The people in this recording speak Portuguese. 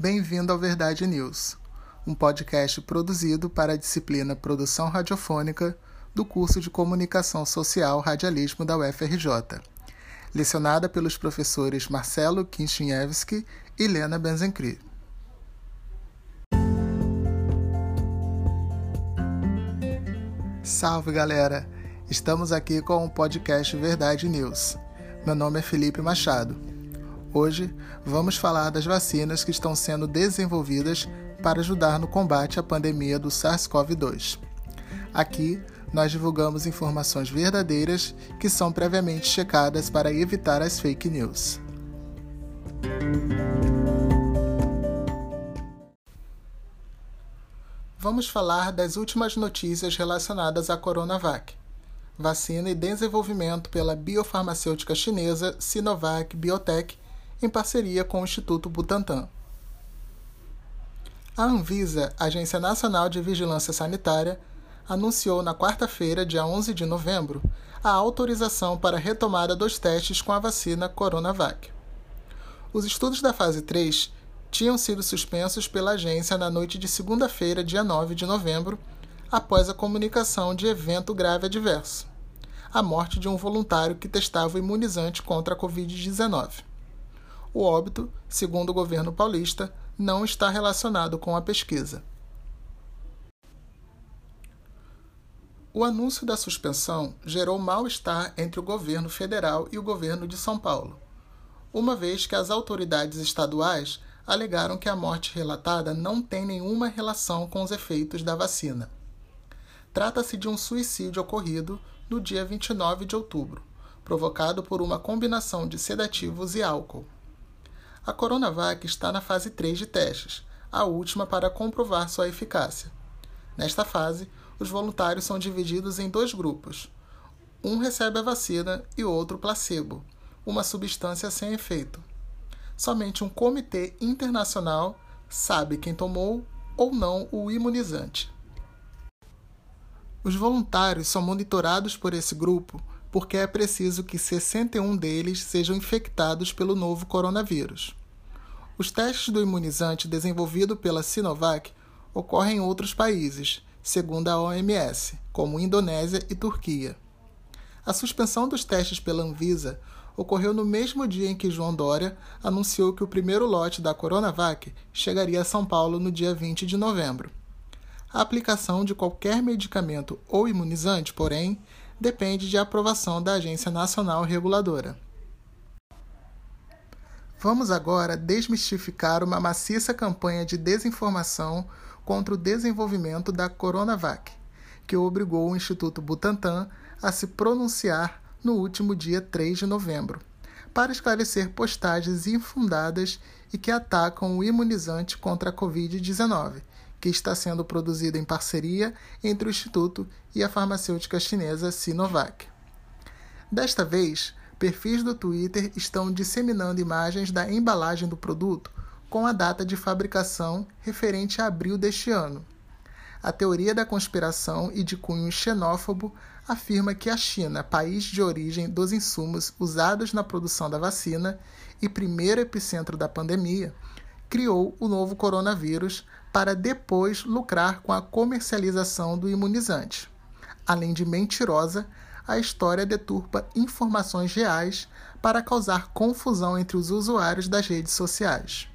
Bem-vindo ao Verdade News, um podcast produzido para a disciplina Produção Radiofônica do curso de Comunicação Social Radialismo da UFRJ, lecionada pelos professores Marcelo Kinchniewski e Lena Benzenkri. Salve galera! Estamos aqui com o podcast Verdade News. Meu nome é Felipe Machado. Hoje vamos falar das vacinas que estão sendo desenvolvidas para ajudar no combate à pandemia do SARS-CoV-2. Aqui nós divulgamos informações verdadeiras que são previamente checadas para evitar as fake news. Vamos falar das últimas notícias relacionadas à Coronavac, vacina e desenvolvimento pela biofarmacêutica chinesa Sinovac Biotech em parceria com o Instituto Butantan. A Anvisa, Agência Nacional de Vigilância Sanitária, anunciou na quarta-feira, dia 11 de novembro, a autorização para a retomada dos testes com a vacina Coronavac. Os estudos da fase 3 tinham sido suspensos pela agência na noite de segunda-feira, dia 9 de novembro, após a comunicação de evento grave adverso a morte de um voluntário que testava o imunizante contra a Covid-19. O óbito, segundo o governo paulista, não está relacionado com a pesquisa. O anúncio da suspensão gerou mal-estar entre o governo federal e o governo de São Paulo, uma vez que as autoridades estaduais alegaram que a morte relatada não tem nenhuma relação com os efeitos da vacina. Trata-se de um suicídio ocorrido no dia 29 de outubro, provocado por uma combinação de sedativos e álcool. A Coronavac está na fase 3 de testes, a última para comprovar sua eficácia. Nesta fase, os voluntários são divididos em dois grupos. Um recebe a vacina e outro placebo, uma substância sem efeito somente um comitê internacional sabe quem tomou ou não o imunizante. Os voluntários são monitorados por esse grupo porque é preciso que 61 deles sejam infectados pelo novo coronavírus. Os testes do imunizante desenvolvido pela Sinovac ocorrem em outros países, segundo a OMS, como Indonésia e Turquia. A suspensão dos testes pela Anvisa ocorreu no mesmo dia em que João Dória anunciou que o primeiro lote da Coronavac chegaria a São Paulo no dia 20 de novembro. A aplicação de qualquer medicamento ou imunizante, porém, depende de aprovação da Agência Nacional Reguladora. Vamos agora desmistificar uma maciça campanha de desinformação contra o desenvolvimento da Coronavac, que obrigou o Instituto Butantan a se pronunciar no último dia 3 de novembro, para esclarecer postagens infundadas e que atacam o imunizante contra a Covid-19, que está sendo produzido em parceria entre o Instituto e a farmacêutica chinesa Sinovac. Desta vez, perfis do Twitter estão disseminando imagens da embalagem do produto com a data de fabricação referente a abril deste ano. A teoria da conspiração e de cunho xenófobo afirma que a China, país de origem dos insumos usados na produção da vacina e primeiro epicentro da pandemia, criou o novo coronavírus para depois lucrar com a comercialização do imunizante. Além de mentirosa, a história deturpa informações reais para causar confusão entre os usuários das redes sociais.